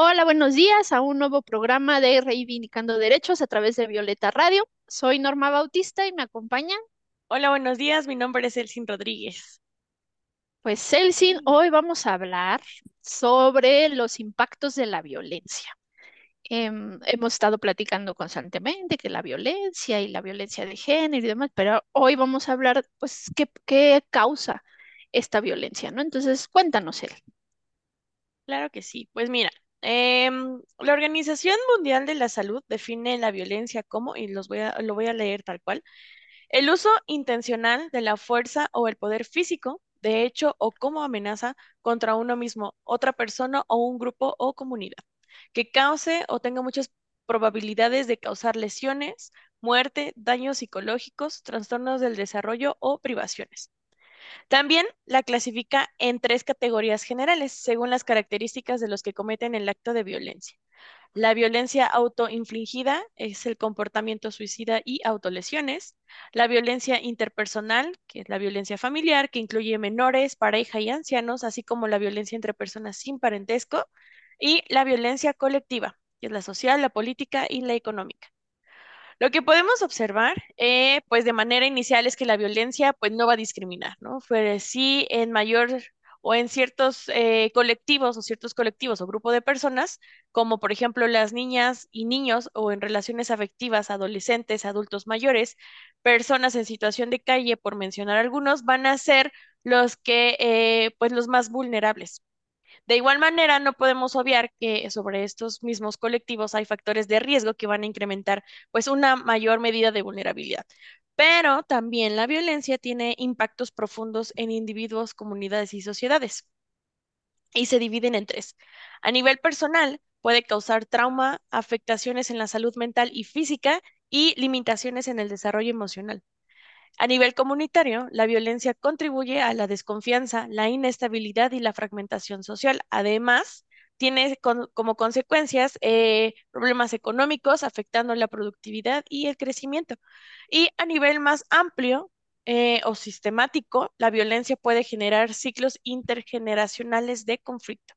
Hola, buenos días a un nuevo programa de Reivindicando Derechos a través de Violeta Radio. Soy Norma Bautista y me acompañan. Hola, buenos días. Mi nombre es Elsin Rodríguez. Pues Elsin, hoy vamos a hablar sobre los impactos de la violencia. Em, hemos estado platicando constantemente que la violencia y la violencia de género y demás, pero hoy vamos a hablar, pues, qué, qué causa esta violencia, ¿no? Entonces, cuéntanos, él. Claro que sí. Pues mira, Em, la Organización Mundial de la Salud define la violencia como, y los voy a, lo voy a leer tal cual, el uso intencional de la fuerza o el poder físico, de hecho o como amenaza contra uno mismo, otra persona o un grupo o comunidad, que cause o tenga muchas probabilidades de causar lesiones, muerte, daños psicológicos, trastornos del desarrollo o privaciones. También la clasifica en tres categorías generales, según las características de los que cometen el acto de violencia. La violencia autoinfligida es el comportamiento suicida y autolesiones. La violencia interpersonal, que es la violencia familiar, que incluye menores, pareja y ancianos, así como la violencia entre personas sin parentesco. Y la violencia colectiva, que es la social, la política y la económica. Lo que podemos observar, eh, pues de manera inicial, es que la violencia, pues no va a discriminar, ¿no? Fue sí en mayor o en ciertos eh, colectivos o ciertos colectivos o grupo de personas, como por ejemplo las niñas y niños o en relaciones afectivas, adolescentes, adultos mayores, personas en situación de calle, por mencionar algunos, van a ser los que, eh, pues los más vulnerables. De igual manera, no podemos obviar que sobre estos mismos colectivos hay factores de riesgo que van a incrementar pues una mayor medida de vulnerabilidad. Pero también la violencia tiene impactos profundos en individuos, comunidades y sociedades. Y se dividen en tres. A nivel personal, puede causar trauma, afectaciones en la salud mental y física y limitaciones en el desarrollo emocional. A nivel comunitario, la violencia contribuye a la desconfianza, la inestabilidad y la fragmentación social. Además, tiene como consecuencias eh, problemas económicos afectando la productividad y el crecimiento. Y a nivel más amplio eh, o sistemático, la violencia puede generar ciclos intergeneracionales de conflicto.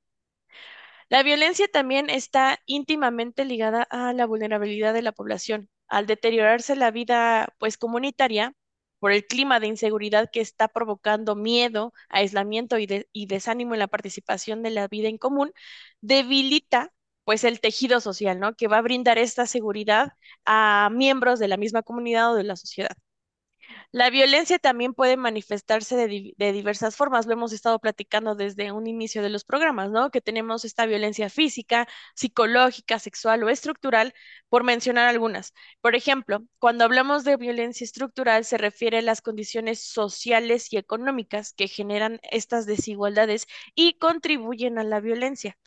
La violencia también está íntimamente ligada a la vulnerabilidad de la población. Al deteriorarse la vida pues comunitaria, por el clima de inseguridad que está provocando miedo, aislamiento y, y desánimo en la participación de la vida en común, debilita pues el tejido social, ¿no? Que va a brindar esta seguridad a miembros de la misma comunidad o de la sociedad. La violencia también puede manifestarse de, diversas formas. Lo hemos estado platicando desde un inicio de los programas, ¿no? Que tenemos esta violencia física, psicológica, sexual o estructural, por mencionar algunas. Por ejemplo, cuando hablamos de violencia estructural, se refiere a las condiciones sociales y económicas que generan estas desigualdades y contribuyen a la violencia.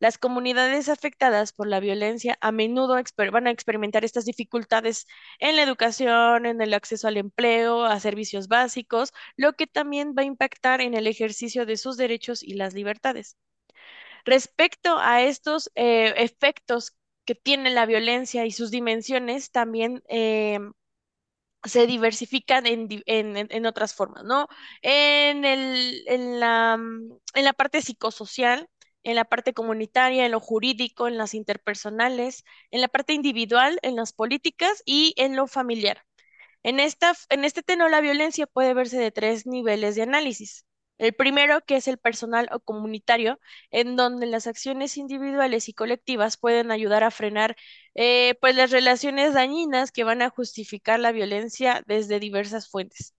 Las comunidades afectadas por la violencia a menudo van a experimentar estas dificultades en la educación, en el acceso al empleo, a servicios básicos, lo que también va a impactar en el ejercicio de sus derechos y las libertades. Respecto a estos eh, efectos que tiene la violencia y sus dimensiones, también eh, se diversifican en, otras formas, ¿no? En, en, la, en la parte psicosocial, en la parte comunitaria, en lo jurídico, en las interpersonales, en la parte individual, en las políticas y en lo familiar. En, esta, en este tenor, la violencia puede verse de tres niveles de análisis. El primero, que es el personal o comunitario, en donde las acciones individuales y colectivas pueden ayudar a frenar eh, pues las relaciones dañinas que van a justificar la violencia desde diversas fuentes.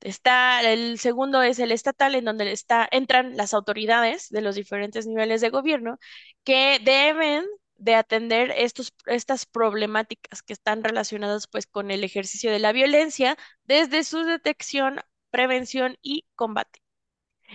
Está, el segundo es el estatal, en donde está, entran las autoridades de los diferentes niveles de gobierno que deben de atender estos, estas problemáticas que están relacionadas pues con el ejercicio de la violencia desde su detección, prevención y combate.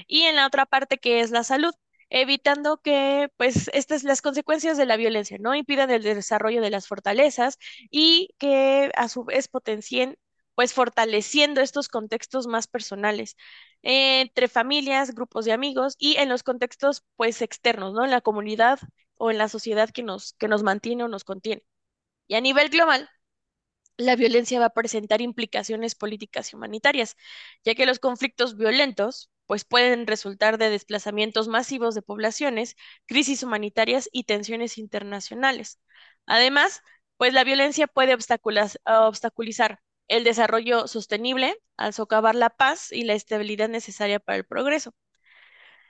Y en la otra parte que es la salud, evitando que, pues, estas las consecuencias de la violencia, ¿no? Impidan el desarrollo de las fortalezas y que a su vez potencien, pues, fortaleciendo estos contextos más personales entre familias, grupos de amigos y en los contextos, pues, externos, ¿no? En la comunidad o en la sociedad que nos, que nos mantiene o nos contiene. Y a nivel global, la violencia va a presentar implicaciones políticas y humanitarias, ya que los conflictos violentos pues pueden resultar de desplazamientos masivos de poblaciones, crisis humanitarias y tensiones internacionales. Además, pues la violencia puede obstaculizar el desarrollo sostenible al socavar la paz y la estabilidad necesaria para el progreso.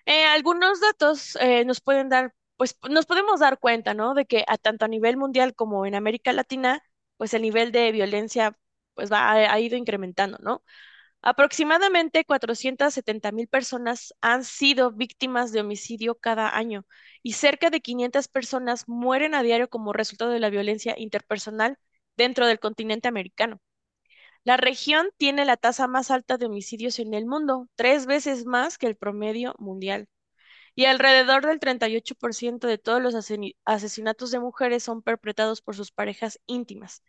Eh, algunos datos eh, nos pueden dar, pues nos podemos dar cuenta, ¿no? De que a tanto a nivel mundial como en América Latina, pues el nivel de violencia pues va, ha, ido incrementando, ¿no? Aproximadamente 470 mil personas han sido víctimas de homicidio cada año y cerca de 500 personas mueren a diario como resultado de la violencia interpersonal dentro del continente americano. La región tiene la tasa más alta de homicidios en el mundo, tres veces más que el promedio mundial. Y alrededor del 38% de todos los asesinatos de mujeres son perpetrados por sus parejas íntimas.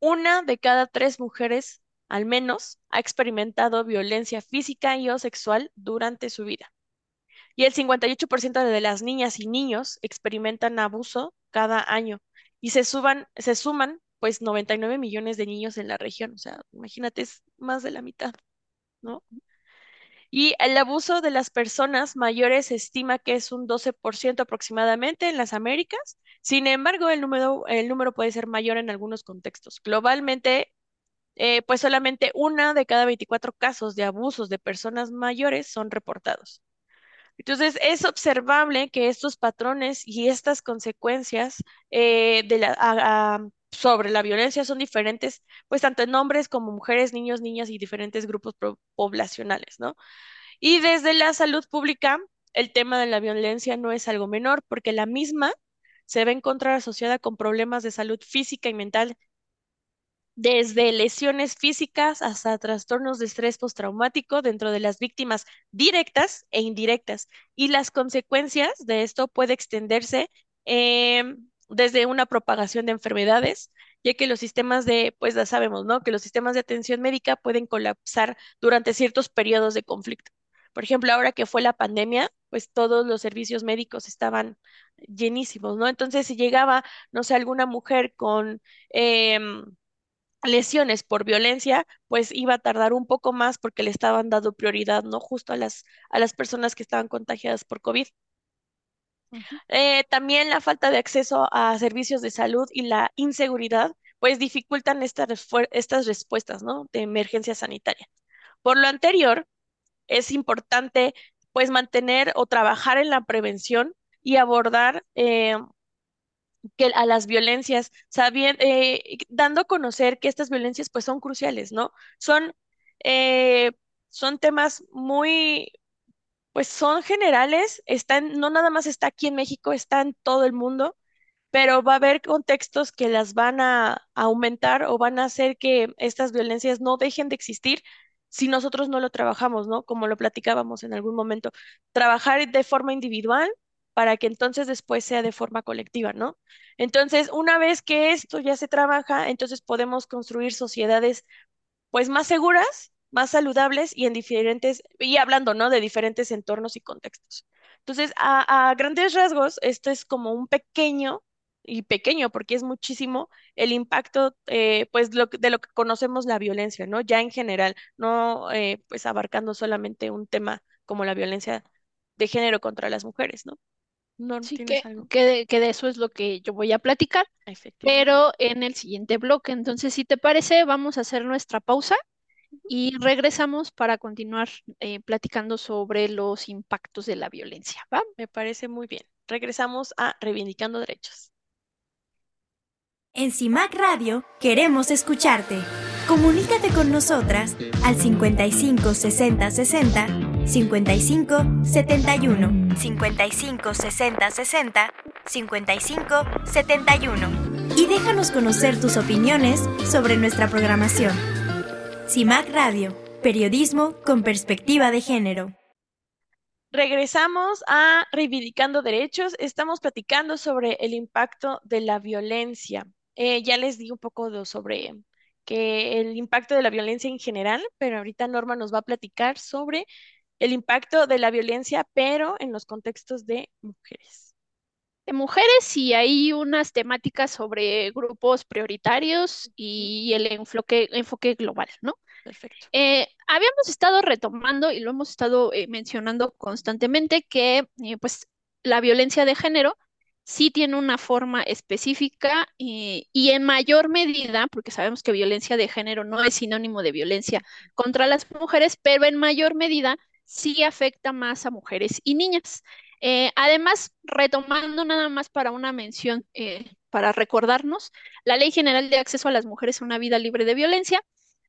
Una de cada tres mujeres, al menos, ha experimentado violencia física y o sexual durante su vida. Y el 58% de las niñas y niños experimentan abuso cada año y se, suman pues 99 millones de niños en la región. O sea, imagínate, es más de la mitad, ¿no? Y el abuso de las personas mayores se estima que es un 12% aproximadamente en las Américas. Sin embargo, el número, el número puede ser mayor en algunos contextos. Globalmente, eh, pues solamente una de cada 24 casos de abusos de personas mayores son reportados. Entonces, es observable que estos patrones y estas consecuencias eh, sobre la violencia son diferentes, pues tanto en hombres como mujeres, niños, niñas y diferentes grupos poblacionales, ¿no? Y desde la salud pública, el tema de la violencia no es algo menor, porque la misma se va a encontrar asociada con problemas de salud física y mental desde lesiones físicas hasta trastornos de estrés postraumático dentro de las víctimas directas e indirectas. Y las consecuencias de esto puede extenderse em, desde una propagación de enfermedades, ya que los sistemas de, pues ya sabemos, ¿no? Que los sistemas de atención médica pueden colapsar durante ciertos periodos de conflicto. Por ejemplo, ahora que fue la pandemia, pues todos los servicios médicos estaban llenísimos, ¿no? Entonces, si llegaba, no sé, alguna mujer con... Em, lesiones por violencia, pues iba a tardar un poco más porque le estaban dando prioridad, ¿no? Justo a las, a las personas que estaban contagiadas por COVID. Eh, también la falta de acceso a servicios de salud y la inseguridad, pues dificultan estas, estas respuestas, ¿no? De emergencia sanitaria. Por lo anterior, es importante, pues, mantener o trabajar en la prevención y abordar eh, que a las violencias, sabiendo, eh, dando a conocer que estas violencias pues son cruciales, ¿no? Son, eh, son temas muy, pues son generales, están, no nada más está aquí en México, está en todo el mundo, pero va a haber contextos que las van a aumentar o van a hacer que estas violencias no dejen de existir si nosotros no lo trabajamos, ¿no? Como lo platicábamos en algún momento, trabajar de forma individual para que entonces después sea de forma colectiva, ¿no? Entonces, una vez que esto ya se trabaja, entonces podemos construir sociedades pues más seguras, más saludables y en diferentes, y hablando, ¿no? De diferentes entornos y contextos. Entonces, a, grandes rasgos, esto es como un pequeño, y pequeño porque es muchísimo el impacto, eh, pues, de lo que conocemos la violencia, ¿no? Ya en general, no, eh, pues, abarcando solamente un tema como la violencia de género contra las mujeres, ¿no? No, sí, que, que, de, eso es lo que yo voy a platicar, pero en el siguiente bloque. Entonces, si te parece, vamos a hacer nuestra pausa y regresamos para continuar eh, platicando sobre los impactos de la violencia. ¿va? Me parece muy bien. Regresamos a Reivindicando Derechos. En CIMAC Radio queremos escucharte. Comunícate con nosotras al 55 60 60 55 71 55 60 60 55 71 y déjanos conocer tus opiniones sobre nuestra programación. CIMAC Radio, periodismo con perspectiva de género. regresamos a Reivindicando Derechos. Estamos platicando sobre el impacto de la violencia. Eh, ya les di un poco sobre que el impacto de la violencia en general, pero ahorita Norma nos va a platicar sobre el impacto de la violencia, pero en los contextos de mujeres. De mujeres y hay unas temáticas sobre grupos prioritarios y el enfoque, enfoque global, ¿no? Perfecto. Eh, habíamos estado retomando y lo hemos estado eh, mencionando constantemente que eh, pues la violencia de género sí tiene una forma específica y en mayor medida, porque sabemos que violencia de género no es sinónimo de violencia contra las mujeres, pero en mayor medida sí afecta más a mujeres y niñas. además, retomando nada más para una mención, para recordarnos, la Ley General de Acceso a las Mujeres a una Vida Libre de Violencia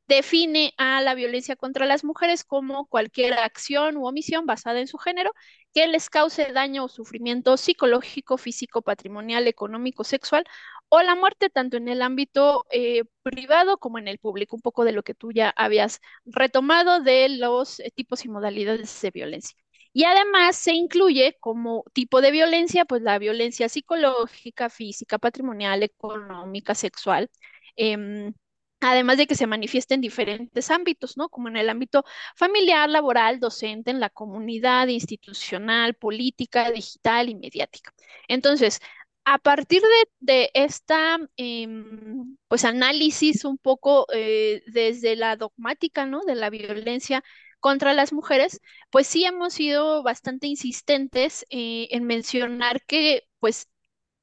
define a la violencia contra las mujeres como cualquier acción u omisión basada en su género que les cause daño o sufrimiento psicológico, físico, patrimonial, económico, sexual o la muerte tanto en el ámbito eh, privado como en el público, un poco de lo que tú ya habías retomado de los eh, tipos y modalidades de violencia. Y además se incluye como tipo de violencia, pues la violencia psicológica, física, patrimonial, económica, sexual. Em, además de que se manifieste en diferentes ámbitos, ¿no? Como en el ámbito familiar, laboral, docente, en la comunidad, institucional, política, digital y mediática. Entonces, a partir de, esta, em, pues, análisis un poco eh, desde la dogmática, ¿no? De la violencia contra las mujeres, pues sí hemos sido bastante insistentes eh, en mencionar que, pues,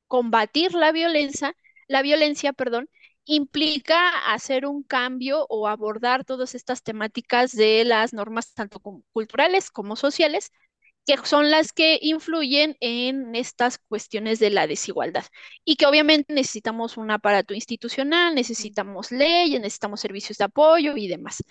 combatir la violencia, la violencia, perdón, implica hacer un cambio o abordar todas estas temáticas de las normas tanto culturales como sociales, que son las que influyen en estas cuestiones de la desigualdad y que obviamente necesitamos un aparato institucional, necesitamos leyes, necesitamos servicios de apoyo y demás.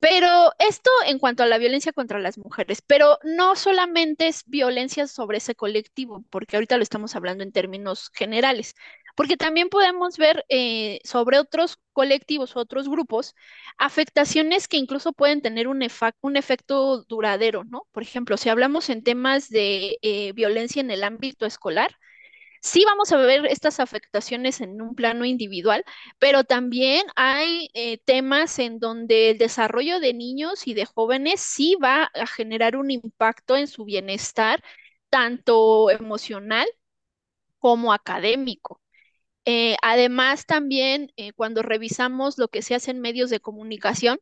Pero esto en cuanto a la violencia contra las mujeres, pero no solamente es violencia sobre ese colectivo, porque ahorita lo estamos hablando en términos generales, porque también podemos ver eh, sobre otros colectivos, otros grupos, afectaciones que incluso pueden tener un, efecto duradero, ¿no? Por ejemplo, si hablamos en temas de eh, violencia en el ámbito escolar, sí vamos a ver estas afectaciones en un plano individual, pero también hay eh, temas en donde el desarrollo de niños y de jóvenes sí va a generar un impacto en su bienestar, tanto emocional como académico. Eh, además, también eh, cuando revisamos lo que se hace en medios de comunicación,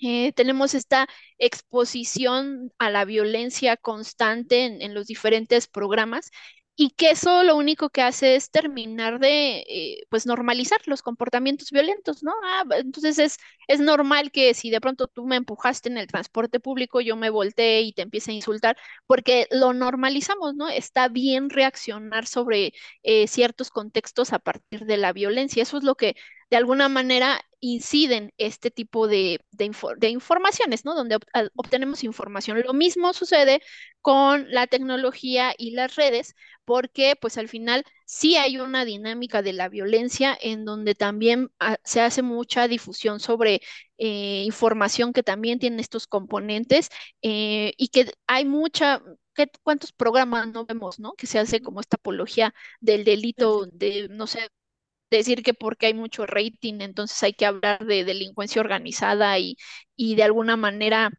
eh, tenemos esta exposición a la violencia constante en, los diferentes programas y que eso lo único que hace es terminar de eh, pues normalizar los comportamientos violentos, ¿no? Ah, entonces es, es normal que si de pronto tú me empujaste en el transporte público, yo me volteé y te empiece a insultar, porque lo normalizamos, ¿no? Está bien reaccionar sobre eh, ciertos contextos a partir de la violencia. Eso es lo que de alguna manera inciden este tipo de, de, informaciones, ¿no? Donde obtenemos información. Lo mismo sucede con la tecnología y las redes, porque pues al final sí hay una dinámica de la violencia en donde también ah, se hace mucha difusión sobre eh, información que también tiene estos componentes eh, y que hay mucha ¿cuántos programas no vemos, no? Que se hace como esta apología del delito de, no sé, decir que porque hay mucho rating, entonces hay que hablar de delincuencia organizada y, y de alguna manera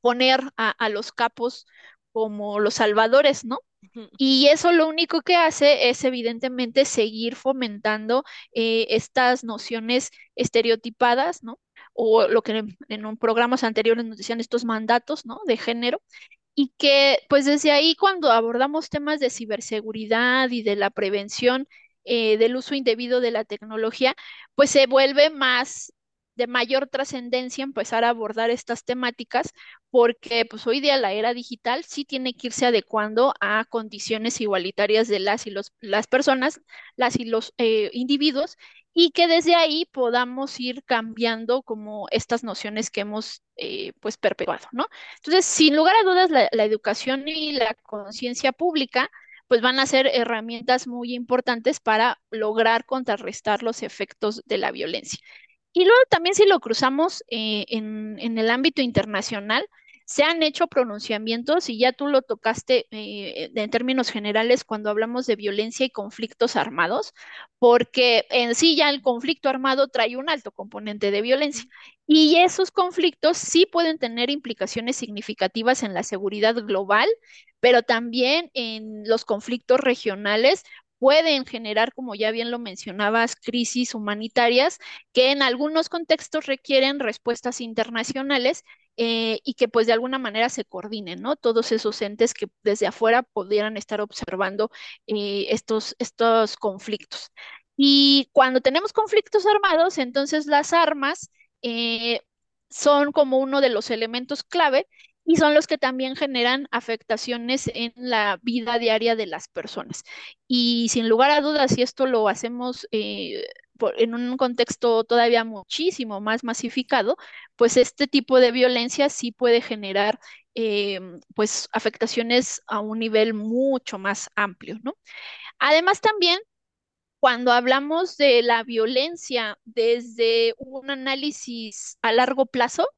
poner a, los capos como los salvadores, ¿no? Y eso lo único que hace es evidentemente seguir fomentando eh, estas nociones estereotipadas, ¿no? O lo que en, en un programas anteriores nos decían estos mandatos, ¿no? De género. Y que pues desde ahí cuando abordamos temas de ciberseguridad y de la prevención, eh, del uso indebido de la tecnología, pues se vuelve más de mayor trascendencia empezar a abordar estas temáticas porque pues hoy día la era digital sí tiene que irse adecuando a condiciones igualitarias de las y los, las personas, las y los eh, individuos y que desde ahí podamos ir cambiando como estas nociones que hemos eh, pues perpetuado, ¿no? Entonces, sin lugar a dudas, la educación y la conciencia pública pues van a ser herramientas muy importantes para lograr contrarrestar los efectos de la violencia. Y luego también si lo cruzamos eh, en, el ámbito internacional, Se han hecho pronunciamientos y ya tú lo tocaste eh, en términos generales cuando hablamos de violencia y conflictos armados, porque en sí ya el conflicto armado trae un alto componente de violencia y esos conflictos sí pueden tener implicaciones significativas en la seguridad global, pero también en los conflictos regionales pueden generar, como ya bien lo mencionabas, crisis humanitarias que en algunos contextos requieren respuestas internacionales eh, y que pues de alguna manera se coordinen, ¿no? Todos esos entes que desde afuera pudieran estar observando eh, estos, estos conflictos. Y cuando tenemos conflictos armados, entonces las armas eh, son como uno de los elementos clave y son los que también generan afectaciones en la vida diaria de las personas. Y sin lugar a dudas, si esto lo hacemos eh, en un contexto todavía muchísimo más masificado, pues este tipo de violencia sí puede generar eh, pues afectaciones a un nivel mucho más amplio, ¿no? Además también cuando hablamos de la violencia desde un análisis a largo plazo,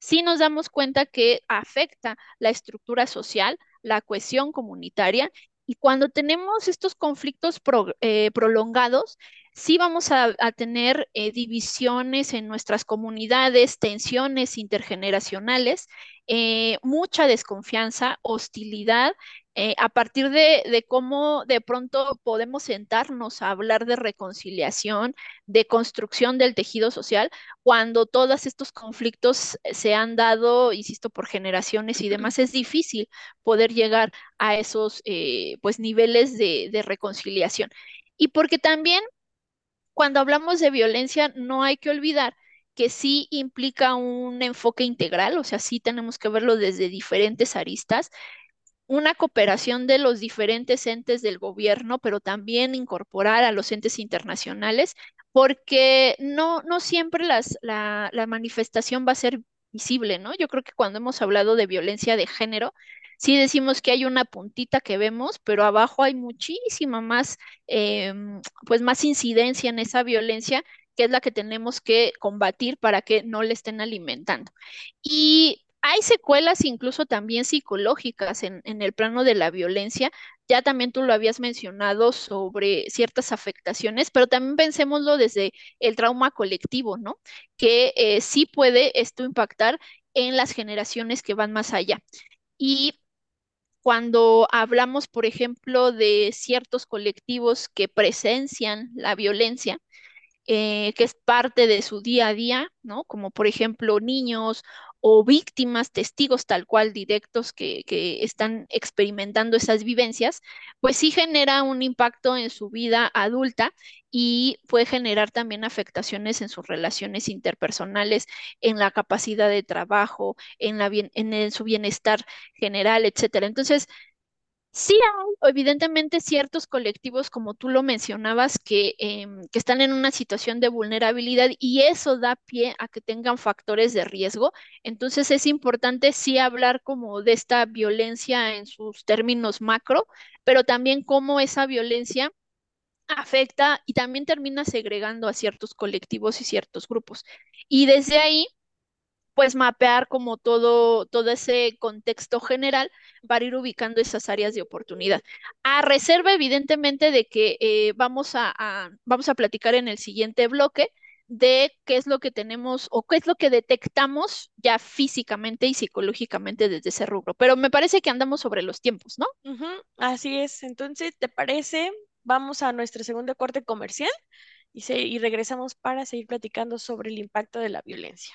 sí nos damos cuenta que afecta la estructura social, la cohesión comunitaria y cuando tenemos estos conflictos eh, prolongados, sí vamos a, tener eh, divisiones en nuestras comunidades, tensiones intergeneracionales, eh, mucha desconfianza, hostilidad eh, a partir de, cómo de pronto podemos sentarnos a hablar de reconciliación, de construcción del tejido social, cuando todos estos conflictos se han dado, insisto, por generaciones y demás, es difícil poder llegar a esos eh, pues niveles de, de reconciliación. Y porque también cuando hablamos de violencia, no hay que olvidar que sí implica un enfoque integral, o sea, sí tenemos que verlo desde diferentes aristas una cooperación de los diferentes entes del gobierno, pero también incorporar a los entes internacionales, porque no, siempre las, la, la manifestación va a ser visible, ¿no? Yo creo que cuando hemos hablado de violencia de género, sí decimos que hay una puntita que vemos, pero abajo hay muchísima más, em, pues más incidencia en esa violencia que es la que tenemos que combatir para que no le estén alimentando. Y hay secuelas incluso también psicológicas en, el plano de la violencia. Ya también tú lo habías mencionado sobre ciertas afectaciones, pero también pensémoslo desde el trauma colectivo, ¿no? Que eh, sí puede esto impactar en las generaciones que van más allá. Y cuando hablamos, por ejemplo, de ciertos colectivos que presencian la violencia, eh, que es parte de su día a día, ¿no? Como por ejemplo niños o víctimas, testigos tal cual directos que, están experimentando esas vivencias, pues sí genera un impacto en su vida adulta y puede generar también afectaciones en sus relaciones interpersonales, en la capacidad de trabajo, en, la en su bienestar general, etcétera. Entonces, Sí hay, evidentemente, ciertos colectivos, como tú lo mencionabas, que, em, que, están en una situación de vulnerabilidad y eso da pie a que tengan factores de riesgo. Entonces es importante sí hablar como de esta violencia en sus términos macro, pero también cómo esa violencia afecta y también termina segregando a ciertos colectivos y ciertos grupos. Y desde ahí pues mapear como todo, todo ese contexto general para ir ubicando esas áreas de oportunidad. A reserva, evidentemente, de que eh, vamos, a, vamos a platicar en el siguiente bloque de qué es lo que tenemos o qué es lo que detectamos ya físicamente y psicológicamente desde ese rubro. Pero me parece que andamos sobre los tiempos, ¿no? así es. Entonces, ¿te parece? Vamos a nuestro segundo corte comercial y, y regresamos para seguir platicando sobre el impacto de la violencia.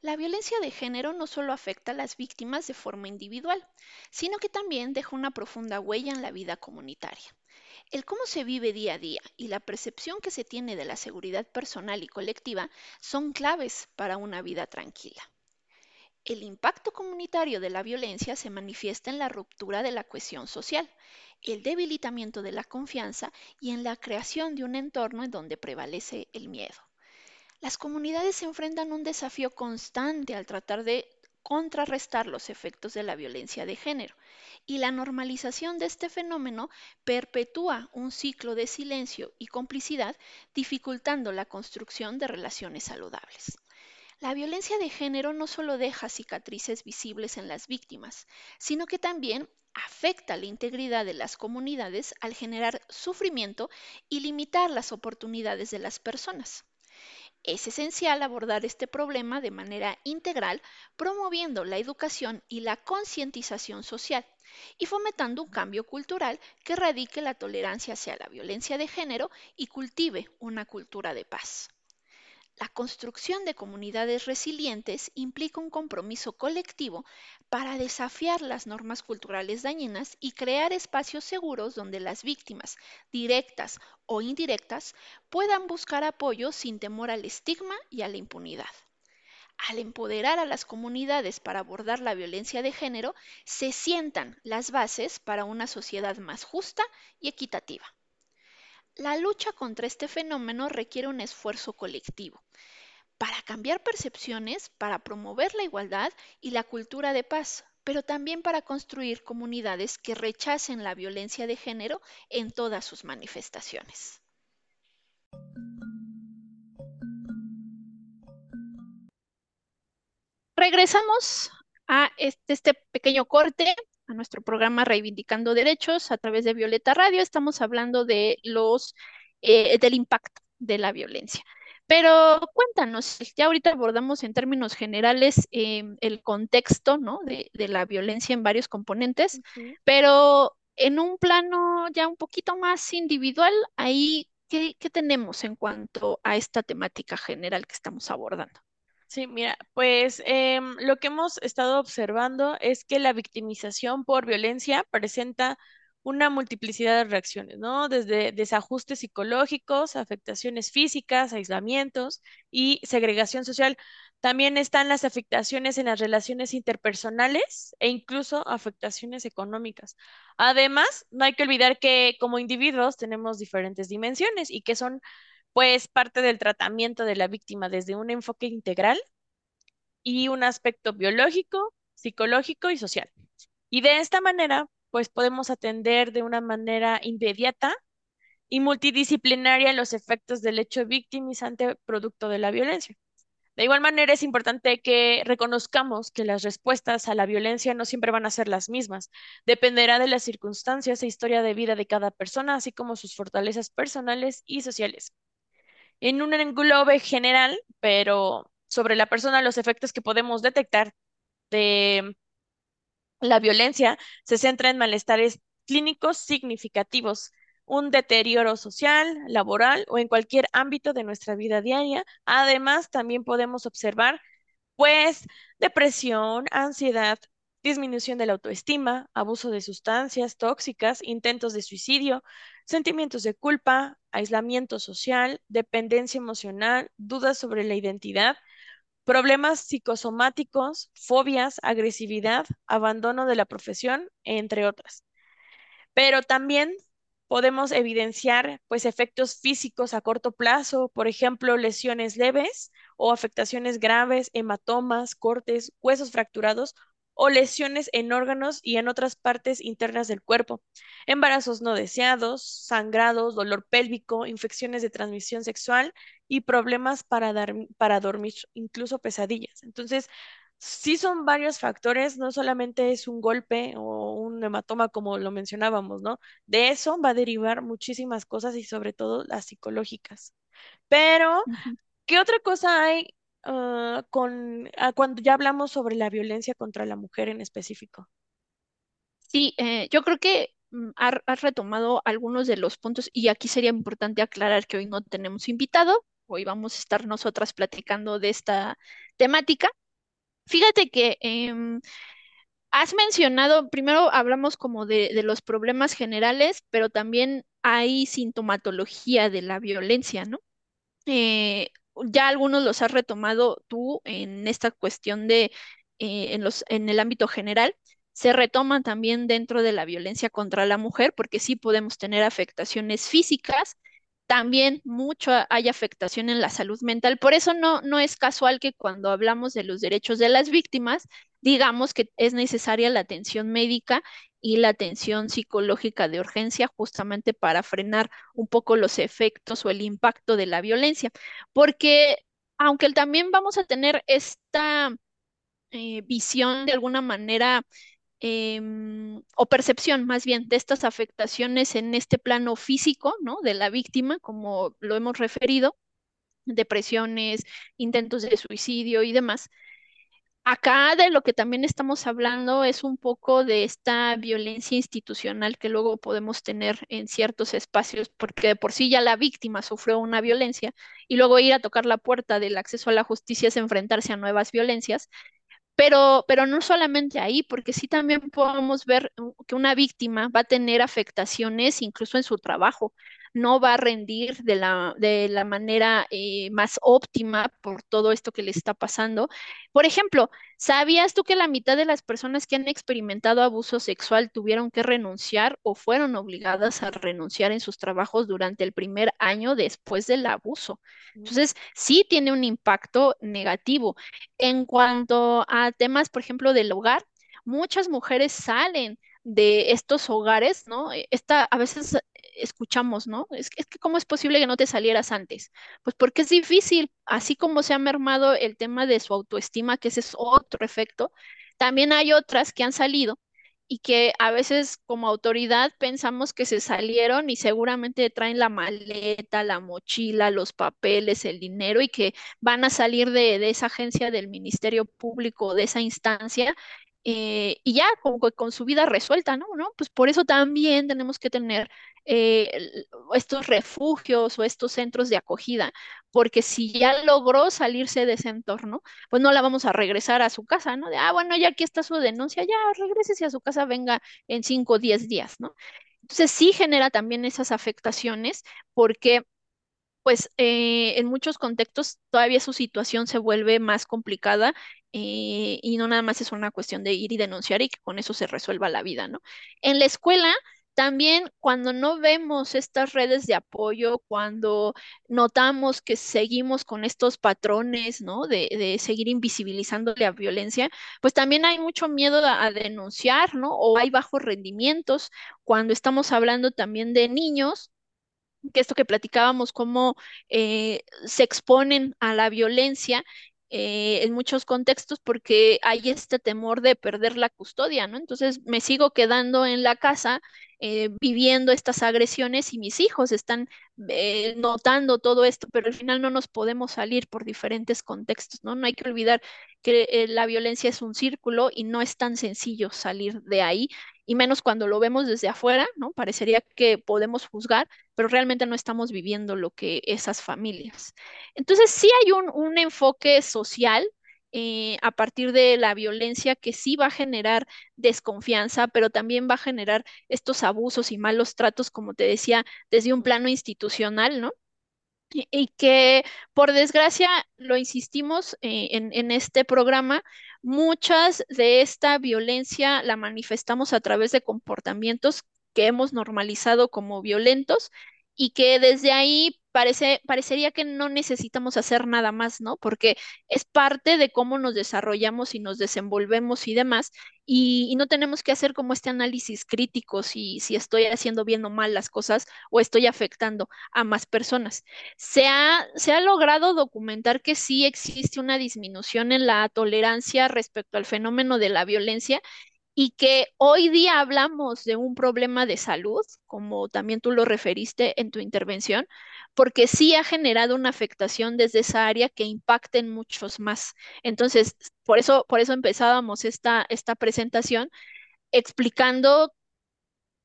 la violencia de género no solo afecta a las víctimas de forma individual, sino que también deja una profunda huella en la vida comunitaria. El cómo se vive día a día y la percepción que se tiene de la seguridad personal y colectiva son claves para una vida tranquila. El impacto comunitario de la violencia se manifiesta en la ruptura de la cohesión social, el debilitamiento de la confianza y en la creación de un entorno en donde prevalece el miedo. Las comunidades se enfrentan a un desafío constante al tratar de contrarrestar los efectos de la violencia de género y la normalización de este fenómeno perpetúa un ciclo de silencio y complicidad dificultando la construcción de relaciones saludables. La violencia de género no solo deja cicatrices visibles en las víctimas, sino que también afecta la integridad de las comunidades al generar sufrimiento y limitar las oportunidades de las personas. Es esencial abordar este problema de manera integral, promoviendo la educación y la concientización social y fomentando un cambio cultural que radique la tolerancia hacia la violencia de género y cultive una cultura de paz. La construcción de comunidades resilientes implica un compromiso colectivo para desafiar las normas culturales dañinas y crear espacios seguros donde las víctimas, directas o indirectas, puedan buscar apoyo sin temor al estigma y a la impunidad. Al empoderar a las comunidades para abordar la violencia de género, se sientan las bases para una sociedad más justa y equitativa. La lucha contra este fenómeno requiere un esfuerzo colectivo para cambiar percepciones, para promover la igualdad y la cultura de paz, pero también para construir comunidades que rechacen la violencia de género en todas sus manifestaciones. Regresamos a este, este pequeño corte a nuestro programa Reivindicando Derechos a través de Violeta Radio. Estamos hablando de los, eh, del impacto de la violencia. Pero cuéntanos, ya ahorita abordamos en términos generales em, el contexto ¿no? de, la violencia en varios componentes, pero en un plano ya un poquito más individual, ahí, ¿qué, ¿qué tenemos en cuanto a esta temática general que estamos abordando? Sí, mira, pues em, lo que hemos estado observando es que la victimización por violencia presenta una multiplicidad de reacciones, ¿no? Desde desajustes psicológicos, afectaciones físicas, aislamientos y segregación social. También están las afectaciones en las relaciones interpersonales e incluso afectaciones económicas. Además, no hay que olvidar que como individuos tenemos diferentes dimensiones y que son pues parte del tratamiento de la víctima desde un enfoque integral y un aspecto biológico, psicológico y social. Y de esta manera, pues podemos atender de una manera inmediata y multidisciplinaria los efectos del hecho victimizante producto de la violencia. De igual manera, es importante que reconozcamos que las respuestas a la violencia no siempre van a ser las mismas. Dependerá de las circunstancias e historia de vida de cada persona, así como sus fortalezas personales y sociales. En un englobe general, pero sobre la persona, los efectos que podemos detectar de la violencia se centra en malestares clínicos significativos, un deterioro social, laboral o en cualquier ámbito de nuestra vida diaria. Además, también podemos observar, pues, depresión, ansiedad, disminución de la autoestima, abuso de sustancias tóxicas, intentos de suicidio, sentimientos de culpa, aislamiento social, dependencia emocional, dudas sobre la identidad, problemas psicosomáticos, fobias, agresividad, abandono de la profesión, entre otras. Pero también podemos evidenciar pues efectos físicos a corto plazo, por ejemplo, lesiones leves o afectaciones graves, hematomas, cortes, huesos fracturados o lesiones en órganos y en otras partes internas del cuerpo, embarazos no deseados, sangrados, dolor pélvico, infecciones de transmisión sexual y problemas para, dar, para dormir, incluso pesadillas. Entonces, sí son varios factores, no solamente es un golpe o un hematoma como lo mencionábamos, ¿no? De eso va a derivar muchísimas cosas y sobre todo las psicológicas. Pero, ¿qué otra cosa hay Ah, con, ah, cuando ya hablamos sobre la violencia contra la mujer en específico. Sí, eh, yo creo que mm, has retomado algunos de los puntos y aquí sería importante aclarar que hoy no tenemos invitado, hoy vamos a estar nosotras platicando de esta temática. Fíjate que em, has mencionado, primero hablamos como de, los problemas generales, pero también hay sintomatología de la violencia, ¿no? Eh, ya algunos los has retomado tú en esta cuestión de eh, en los, en el ámbito general, se retoman también dentro de la violencia contra la mujer, porque sí podemos tener afectaciones físicas, también mucho hay afectación en la salud mental. Por eso no, no es casual que cuando hablamos de los derechos de las víctimas, digamos que es necesaria la atención médica y la atención psicológica de urgencia justamente para frenar un poco los efectos o el impacto de la violencia. Porque aunque también vamos a tener esta eh, visión de alguna manera em, o percepción más bien de estas afectaciones en este plano físico, ¿no? De la víctima, como lo hemos referido, depresiones, intentos de suicidio y demás. Acá de lo que también estamos hablando es un poco de esta violencia institucional que luego podemos tener en ciertos espacios, porque de por sí ya la víctima sufrió una violencia y luego ir a tocar la puerta del acceso a la justicia es enfrentarse a nuevas violencias. Pero, pero no solamente ahí, porque sí también podemos ver que una víctima va a tener afectaciones incluso en su trabajo, no va a rendir de la, de la manera eh, más óptima por todo esto que le está pasando. Por ejemplo, ¿sabías tú que la mitad de las personas que han experimentado abuso sexual tuvieron que renunciar o fueron obligadas a renunciar en sus trabajos durante el primer año después del abuso? Entonces, sí tiene un impacto negativo. En cuanto a temas, por ejemplo, del hogar, muchas mujeres salen de estos hogares, ¿no? Esta, a veces escuchamos, ¿no? Es, es, que cómo es posible que no te salieras antes. Pues porque es difícil, así como se ha mermado el tema de su autoestima, que ese es otro efecto, también hay otras que han salido y que a veces como autoridad pensamos que se salieron y seguramente traen la maleta, la mochila, los papeles, el dinero y que van a salir de, de esa agencia del Ministerio Público, de esa instancia eh, y ya como con su vida resuelta, ¿no? Pues por eso también tenemos que tener eh, estos refugios o estos centros de acogida, porque si ya logró salirse de ese entorno, pues no la vamos a regresar a su casa, ¿no? De, ah, bueno, ya aquí está su denuncia, ya regrese a su casa, venga en 5 o 10 días, ¿no? Entonces sí genera también esas afectaciones porque pues eh, en muchos contextos todavía su situación se vuelve más complicada eh, y no nada más es una cuestión de ir y denunciar y que con eso se resuelva la vida, ¿no? En la escuela, también cuando no vemos estas redes de apoyo, cuando notamos que seguimos con estos patrones, ¿no? De, seguir invisibilizando la violencia, pues también hay mucho miedo a, a, denunciar, ¿no? O hay bajos rendimientos. Cuando estamos hablando también de niños, que esto que platicábamos, cómo eh, se exponen a la violencia eh, en muchos contextos porque hay este temor de perder la custodia, ¿no? Entonces me sigo quedando en la casa eh, viviendo estas agresiones y mis hijos están eh, notando todo esto, pero al final no nos podemos salir por diferentes contextos, ¿no? No hay que olvidar que eh, la violencia es un círculo y no es tan sencillo salir de ahí, y menos cuando lo vemos desde afuera, ¿no? Parecería que podemos juzgar, pero realmente no estamos viviendo lo que esas familias. Entonces sí hay un, un enfoque social eh, a partir de la violencia que sí va a generar desconfianza, pero también va a generar estos abusos y malos tratos, como te decía, desde un plano institucional, ¿no? Y, que por desgracia, lo insistimos eh, en, en este programa, muchas de esta violencia la manifestamos a través de comportamientos que hemos normalizado como violentos y que desde ahí parece, parecería que no necesitamos hacer nada más, ¿no? Porque es parte de cómo nos desarrollamos y nos desenvolvemos y demás, y, no tenemos que hacer como este análisis crítico si, si estoy haciendo bien o mal las cosas o estoy afectando a más personas. Se ha, se ha logrado documentar que sí existe una disminución en la tolerancia respecto al fenómeno de la violencia y que hoy día hablamos de un problema de salud, como también tú lo referiste en tu intervención, porque sí ha generado una afectación desde esa área que impacta en muchos más. Entonces, por eso, por eso empezábamos esta, esta presentación explicando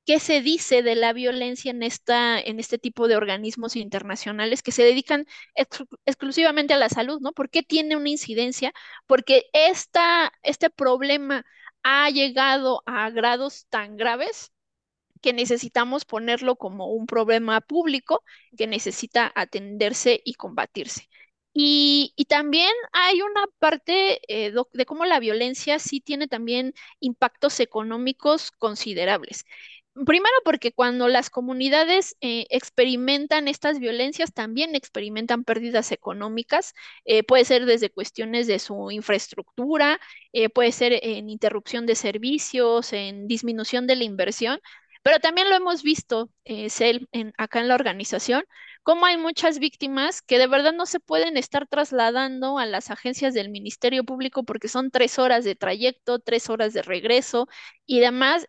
qué se dice de la violencia en, esta, en este tipo de organismos internacionales que se dedican ex exclusivamente a la salud, ¿no? ¿Por qué tiene una incidencia? Porque esta, este problema ha llegado a grados tan graves que necesitamos ponerlo como un problema público que necesita atenderse y combatirse. Y, también hay una parte eh, de cómo la violencia sí tiene también impactos económicos considerables. Primero porque cuando las comunidades eh, experimentan estas violencias, también experimentan pérdidas económicas. Eh, puede ser desde cuestiones de su infraestructura, eh, puede ser en interrupción de servicios, en disminución de la inversión, pero también lo hemos visto, en- acá en la organización cómo hay muchas víctimas que de verdad no se pueden estar trasladando a las agencias del Ministerio Público porque son tres horas de trayecto, tres horas de regreso y demás,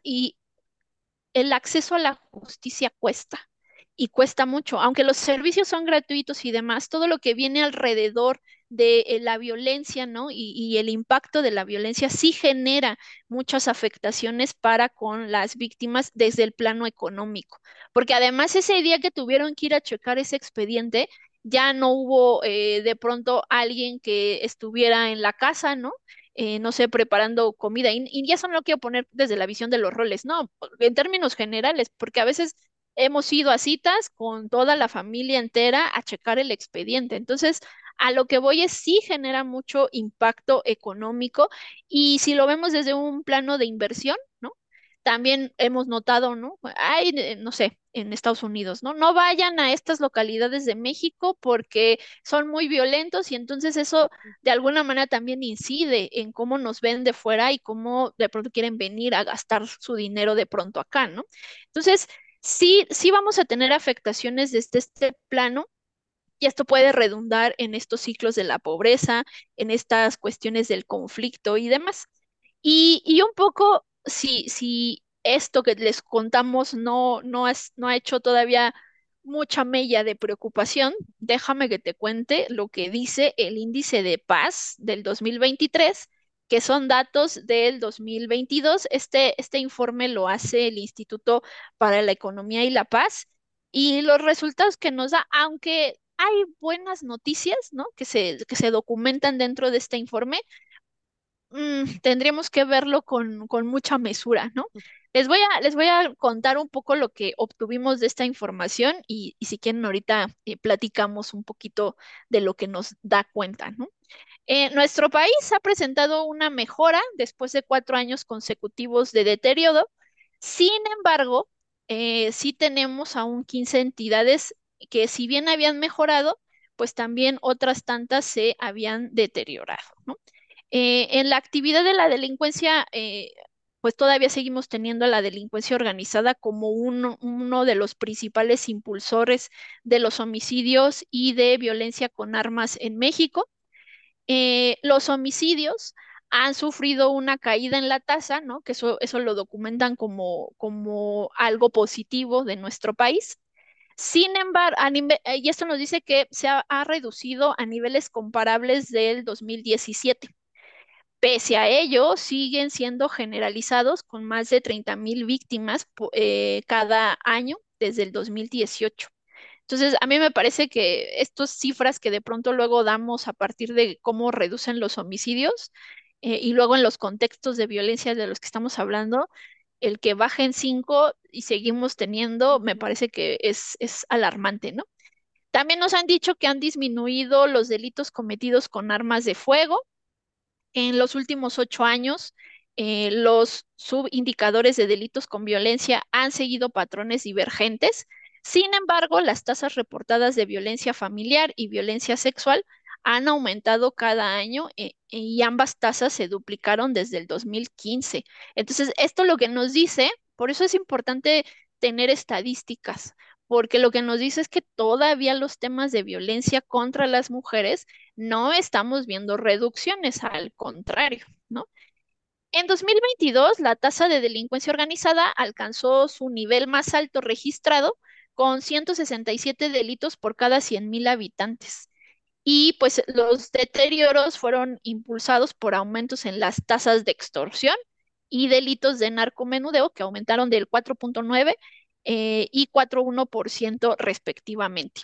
el acceso a la justicia cuesta y cuesta mucho, aunque los servicios son gratuitos y demás, todo lo que viene alrededor de eh, la violencia, ¿no? Y, el impacto de la violencia sí genera muchas afectaciones para con las víctimas desde el plano económico, porque además ese día que tuvieron que ir a checar ese expediente, ya no hubo eh, de pronto alguien que estuviera en la casa, ¿no? Eh, no sé, preparando comida. Y, ya eso no lo quiero poner desde la visión de los roles, no, en términos generales, porque a veces hemos ido a citas con toda la familia entera a checar el expediente. Entonces, a lo que voy es sí genera mucho impacto económico y si lo vemos desde un plano de inversión, ¿no? También hemos notado, ¿no? Hay, eh, no sé, en Estados Unidos, ¿no? No vayan a estas localidades de México porque son muy violentos y entonces eso de alguna manera también incide en cómo nos ven de fuera y cómo de pronto quieren venir a gastar su dinero de pronto acá, ¿no? Entonces, sí, sí vamos a tener afectaciones desde este plano y esto puede redundar en estos ciclos de la pobreza, en estas cuestiones del conflicto y demás. Y, y un poco, si, si esto que les contamos no, no, has- no ha hecho todavía mucha mella de preocupación, déjame que te cuente lo que dice el índice de paz del 2023, que son datos del 2022. Este, este informe lo hace el Instituto para la Economía y la Paz. Y los resultados que nos da, aunque hay buenas noticias, ¿no? Que se, que se documentan dentro de este informe, mm, tendríamos que verlo con, con mucha mesura, ¿no? Les voy a, les voy a contar un poco lo que obtuvimos de esta información y, y si quieren ahorita eh, platicamos un poquito de lo que nos da cuenta, ¿no? Eh, nuestro país ha presentado una mejora después de cuatro años consecutivos de deterioro. Sin embargo, eh, sí tenemos aún 15 entidades que si bien habían mejorado, pues también otras tantas se habían deteriorado, ¿no? Eh, en la actividad de la delincuencia, eh, pues todavía seguimos teniendo a la delincuencia organizada como uno, de los principales impulsores de los homicidios y de violencia con armas en México. Eh, los homicidios han sufrido una caída en la tasa, ¿no? Que eso, eso lo documentan como, algo positivo de nuestro país. Sin embargo, y esto nos dice que se ha reducido a niveles comparables del 2017. Pese a ello, siguen siendo generalizados con más de 30 mil víctimas po- eh, cada año desde el 2018. Entonces, a mí me parece que estas cifras que de pronto luego damos a partir de cómo reducen los homicidios eh, y luego en los contextos de violencia de los que estamos hablando, el que bajen cinco y seguimos teniendo, me parece que es, es alarmante, ¿no? También nos han dicho que han disminuido los delitos cometidos con armas de fuego en los últimos ocho años, eh, los subindicadores de delitos con violencia han seguido patrones divergentes. Sin embargo, las tasas reportadas de violencia familiar y violencia sexual han aumentado cada año eh, y ambas tasas se duplicaron desde el 2015. Entonces, esto lo que nos dice, por eso es importante tener estadísticas, porque lo que nos dice es que todavía los temas de violencia contra las mujeres no estamos viendo reducciones, al contrario, ¿no? En 2022, la tasa de delincuencia organizada alcanzó su nivel más alto registrado con 167 delitos por cada 100.000 habitantes. Y pues los deterioros fueron impulsados por aumentos en las tasas de extorsión y delitos de narcomenudeo que aumentaron del 4.9 eh, y 4.1% respectivamente.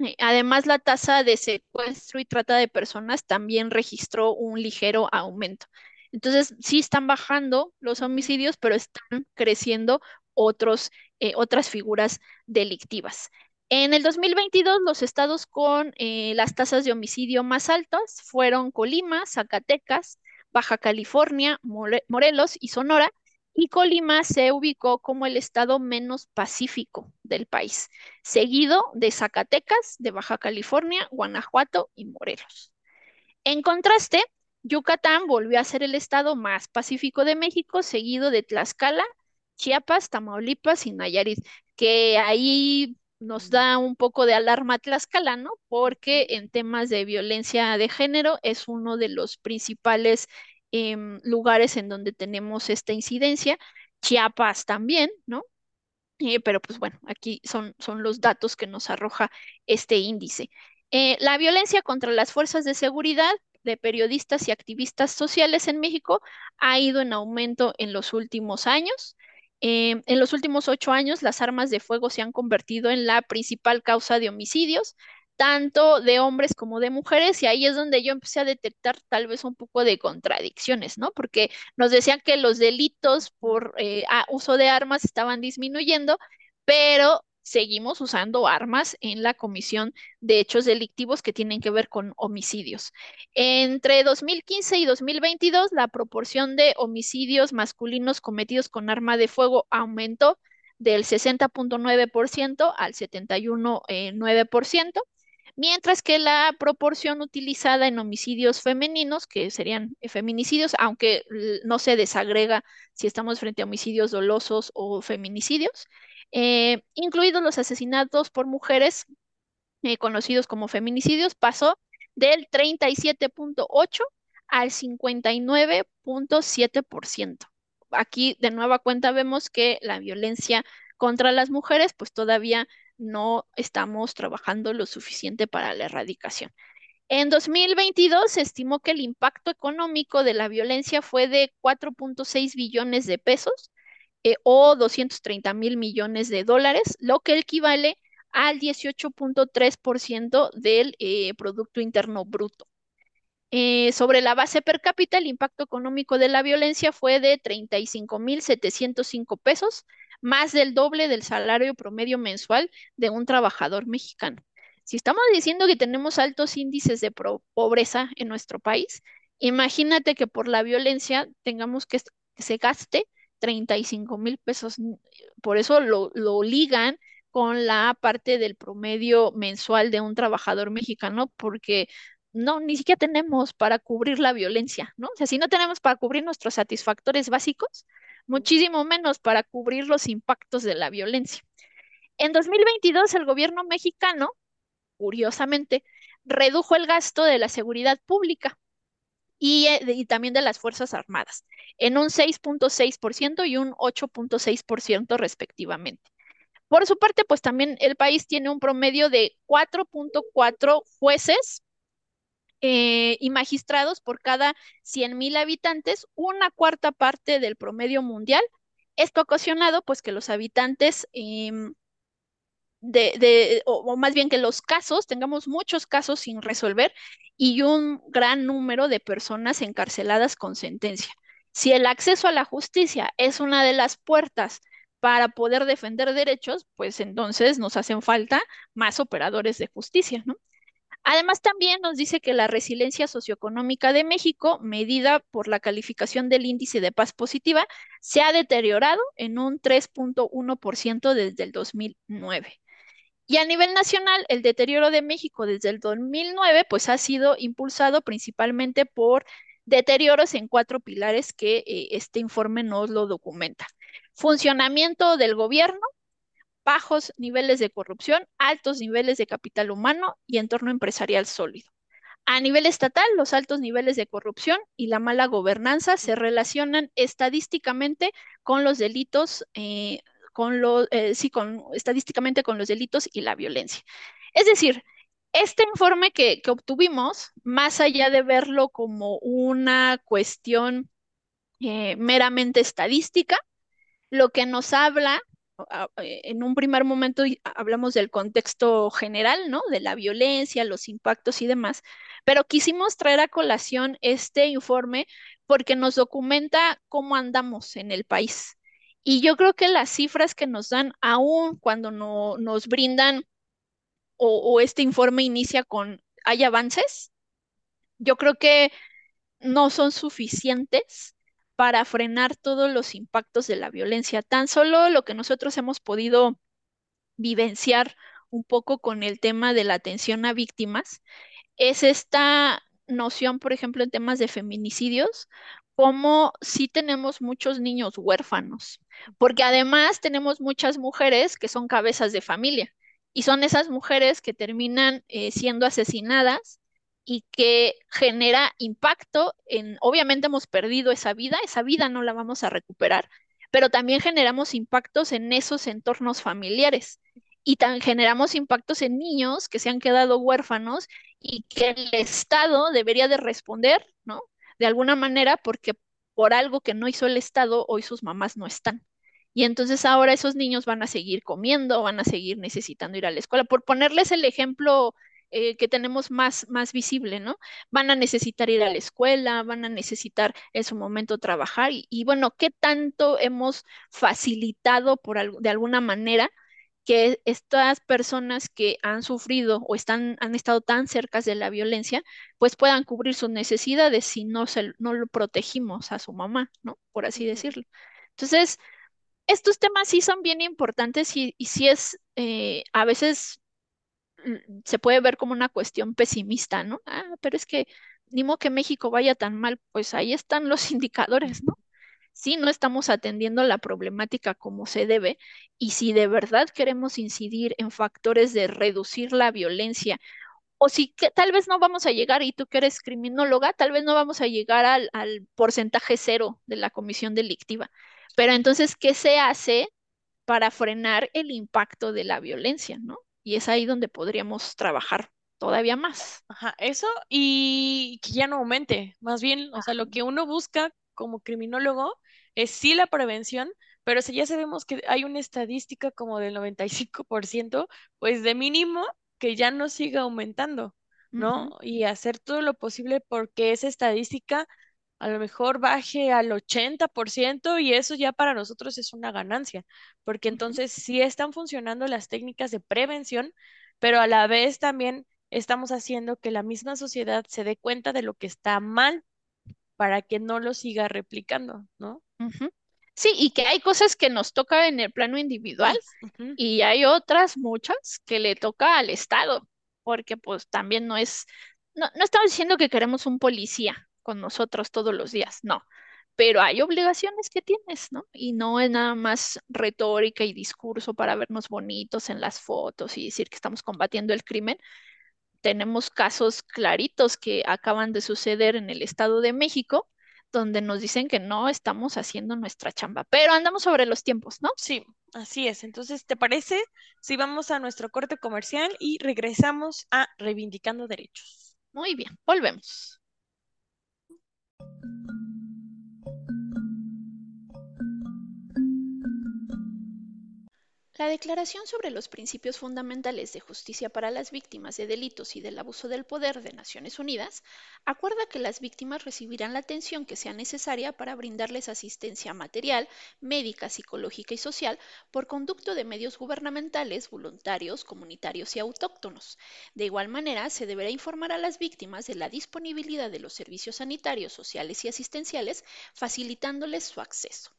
Eh, Además, la tasa de secuestro y trata de personas también registró un ligero aumento. Entonces, sí están bajando los homicidios, pero están creciendo otros, eh, otras figuras delictivas. En el 2022, los estados con las tasas de homicidio más altas fueron Colima, Zacatecas, Baja California, Morelos y Sonora, y Colima se ubicó como el estado menos pacífico del país, seguido de Zacatecas, de Baja California, Guanajuato y Morelos. En contraste, Yucatán volvió a ser el estado más pacífico de México, seguido de Tlaxcala, Chiapas, Tamaulipas y Nayarit, que ahí nos da un poco de alarma Tlaxcala, ¿no? Porque en temas de violencia de género es uno de los principales em, lugares en donde tenemos esta incidencia. Chiapas también, ¿no? Eh, pero pues bueno, aquí son, son los datos que nos arroja este índice. Eh, la violencia contra las fuerzas de seguridad de periodistas y activistas sociales en México ha ido en aumento en los últimos años. Eh, en los últimos ocho años, las armas de fuego se han convertido en la principal causa de homicidios, tanto de hombres como de mujeres, y ahí es donde yo empecé a detectar tal vez un poco de contradicciones, ¿no? Porque nos decían que los delitos por eh, uso de armas estaban disminuyendo, pero seguimos usando armas en la comisión de hechos delictivos que tienen que ver con homicidios. Entre 2015 y 2022, la proporción de homicidios masculinos cometidos con arma de fuego aumentó del 60.9% al 71.9%, mientras que la proporción utilizada en homicidios femeninos, que serían feminicidios, aunque no se desagrega si estamos frente a homicidios dolosos o feminicidios, eh, incluidos los asesinatos por mujeres eh, conocidos como feminicidios, pasó del 37.8 al 59.7%. Aquí de nueva cuenta vemos que la violencia contra las mujeres pues todavía no estamos trabajando lo suficiente para la erradicación. En 2022 se estimó que el impacto económico de la violencia fue de 4.6 billones de pesos, eh, o 230 mil millones de dólares, lo que equivale al 18.3% del eh, Producto Interno Bruto. Eh, sobre la base per cápita, el impacto económico de la violencia fue de 35.705 pesos, más del doble del salario promedio mensual de un trabajador mexicano. Si estamos diciendo que tenemos altos índices de pobreza en nuestro país, imagínate que por la violencia tengamos que, se gaste 35 mil pesos. Por eso lo, ligan con la parte del promedio mensual de un trabajador mexicano, porque no, ni siquiera tenemos para cubrir la violencia, ¿no? O sea, si no tenemos para cubrir nuestros satisfactores básicos, muchísimo menos para cubrir los impactos de la violencia. En 2022, el gobierno mexicano, curiosamente, redujo el gasto de la seguridad pública eh, y, también de las Fuerzas Armadas, en un 6.6% y un 8.6% respectivamente. Por su parte, pues también el país tiene un promedio de 4.4 jueces eh, y magistrados por cada 100.000 habitantes, una cuarta parte del promedio mundial. Esto ha ocasionado pues que los habitantes em, de, o, más bien que los casos, tengamos muchos casos sin resolver y un gran número de personas encarceladas con sentencia. Si el acceso a la justicia es una de las puertas para poder defender derechos, pues entonces nos hacen falta más operadores de justicia, ¿no? Además, también nos dice que la resiliencia socioeconómica de México, medida por la calificación del índice de paz positiva, se ha deteriorado en un 3.1% desde el 2009. Y a nivel nacional, el deterioro de México desde el 2009 pues ha sido impulsado principalmente por deterioros en cuatro pilares que eh, este informe nos lo documenta. Funcionamiento del gobierno, bajos niveles de corrupción, altos niveles de capital humano y entorno empresarial sólido. A nivel estatal, los altos niveles de corrupción y la mala gobernanza se relacionan estadísticamente con los delitos eh, con lo, eh, sí, con, estadísticamente con los delitos y la violencia. Es decir, este informe que, obtuvimos, más allá de verlo como una cuestión eh, meramente estadística, lo que nos habla, en un primer momento hablamos del contexto general, ¿no? De la violencia, los impactos y demás, pero quisimos traer a colación este informe porque nos documenta cómo andamos en el país. Y yo creo que las cifras que nos dan, aún cuando no, nos brindan o, este informe inicia con hay avances, yo creo que no son suficientes para frenar todos los impactos de la violencia. Tan solo lo que nosotros hemos podido vivenciar un poco con el tema de la atención a víctimas es esta noción, por ejemplo, en temas de feminicidios, como si tenemos muchos niños huérfanos, porque además tenemos muchas mujeres que son cabezas de familia y son esas mujeres que terminan eh, siendo asesinadas y que genera impacto en, obviamente hemos perdido esa vida, esa vida no la vamos a recuperar, pero también generamos impactos en esos entornos familiares y generamos impactos en niños que se han quedado huérfanos y que el Estado debería de responder, ¿no? De alguna manera porque por algo que no hizo el Estado, hoy sus mamás no están. Y entonces ahora esos niños van a seguir comiendo, van a seguir necesitando ir a la escuela. Por ponerles el ejemplo eh, que tenemos más, más visible, ¿no? Van a necesitar ir a la escuela, van a necesitar en su momento trabajar y, y bueno, ¿qué tanto hemos facilitado por, de alguna manera que estas personas que han sufrido o están, han estado tan cerca de la violencia, pues puedan cubrir sus necesidades si no, se, no lo protegimos a su mamá, ¿no? Por así decirlo. Entonces, estos temas sí son bien importantes y, y sí es, eh, a veces se puede ver como una cuestión pesimista, ¿no? Ah, pero es que ni modo que México vaya tan mal, pues ahí están los indicadores, ¿no? si no estamos atendiendo la problemática como se debe y si de verdad queremos incidir en factores de reducir la violencia o si que, tal vez no vamos a llegar, y tú que eres criminóloga, tal vez no vamos a llegar al, al porcentaje cero de la comisión delictiva. Pero entonces, ¿qué se hace para frenar el impacto de la violencia, ¿no? Y es ahí donde podríamos trabajar todavía más. Ajá, eso y que ya no aumente, más bien, o sea, lo que uno busca como criminólogo es sí la prevención, pero si ya sabemos que hay una estadística como del 95%, pues de mínimo que ya no siga aumentando, ¿no? Y hacer todo lo posible porque esa estadística a lo mejor baje al 80% y eso ya para nosotros es una ganancia, porque entonces sí están funcionando las técnicas de prevención, pero a la vez también estamos haciendo que la misma sociedad se dé cuenta de lo que está mal para que no lo siga replicando, ¿no? Sí, y que hay cosas que nos toca en el plano individual y hay otras muchas que le toca al Estado, porque pues también no es, no, no estamos diciendo que queremos un policía con nosotros todos los días, no, pero hay obligaciones que tienes, ¿no? Y no es nada más retórica y discurso para vernos bonitos en las fotos y decir que estamos combatiendo el crimen. Tenemos casos claritos que acaban de suceder en el Estado de México, donde nos dicen que no estamos haciendo nuestra chamba, pero andamos sobre los tiempos, ¿no? Sí, así es. Entonces, ¿te parece si vamos a nuestro corte comercial y regresamos a Reivindicando Derechos? Muy bien, volvemos. La Declaración sobre los Principios Fundamentales de Justicia para las Víctimas de Delitos y del Abuso del Poder de Naciones Unidas acuerda que las víctimas recibirán la atención que sea necesaria para brindarles asistencia material, médica, psicológica y social por conducto de medios gubernamentales, voluntarios, comunitarios y autóctonos. De igual manera, se deberá informar a las víctimas de la disponibilidad de los servicios sanitarios, sociales y asistenciales, facilitándoles su acceso.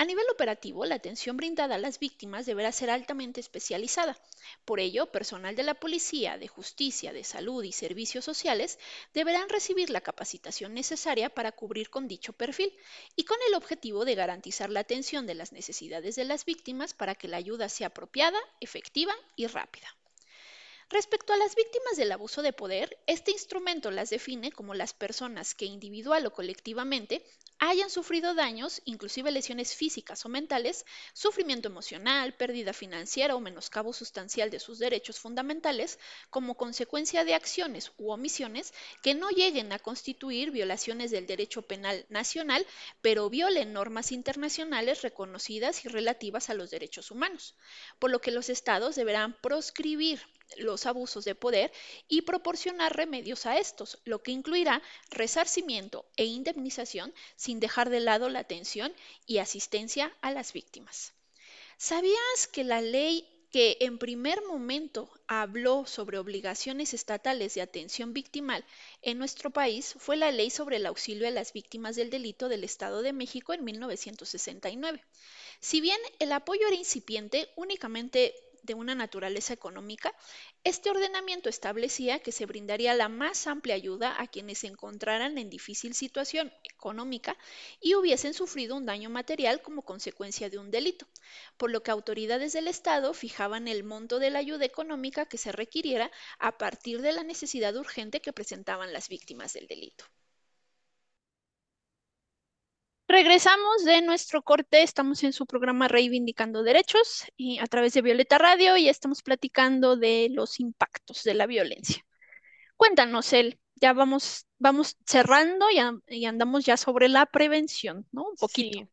A nivel operativo, la atención brindada a las víctimas deberá ser altamente especializada. Por ello, personal de la Policía, de Justicia, de Salud y Servicios Sociales deberán recibir la capacitación necesaria para cubrir con dicho perfil y con el objetivo de garantizar la atención de las necesidades de las víctimas para que la ayuda sea apropiada, efectiva y rápida. Respecto a las víctimas del abuso de poder, este instrumento las define como las personas que individual o colectivamente hayan sufrido daños, inclusive lesiones físicas o mentales, sufrimiento emocional, pérdida financiera o menoscabo sustancial de sus derechos fundamentales, como consecuencia de acciones u omisiones que no lleguen a constituir violaciones del derecho penal nacional, pero violen normas internacionales reconocidas y relativas a los derechos humanos, por lo que los estados deberán proscribir los abusos de poder y proporcionar remedios a estos, lo que incluirá resarcimiento e indemnización sin dejar de lado la atención y asistencia a las víctimas. ¿Sabías que la ley que en primer momento habló sobre obligaciones estatales de atención victimal en nuestro país fue la Ley sobre el auxilio a las víctimas del delito del Estado de México en 1969. Si bien el apoyo era incipiente, únicamente de una naturaleza económica, este ordenamiento establecía que se brindaría la más amplia ayuda a quienes se encontraran en difícil situación económica y hubiesen sufrido un daño material como consecuencia de un delito, por lo que autoridades del Estado fijaban el monto de la ayuda económica que se requiriera a partir de la necesidad urgente que presentaban las víctimas del delito. Regresamos de nuestro corte, estamos en su programa Reivindicando Derechos y a través de Violeta Radio y estamos platicando de los impactos de la violencia. Cuéntanos, él, ya vamos, vamos cerrando y, andamos ya sobre la prevención, ¿no? Un poquito.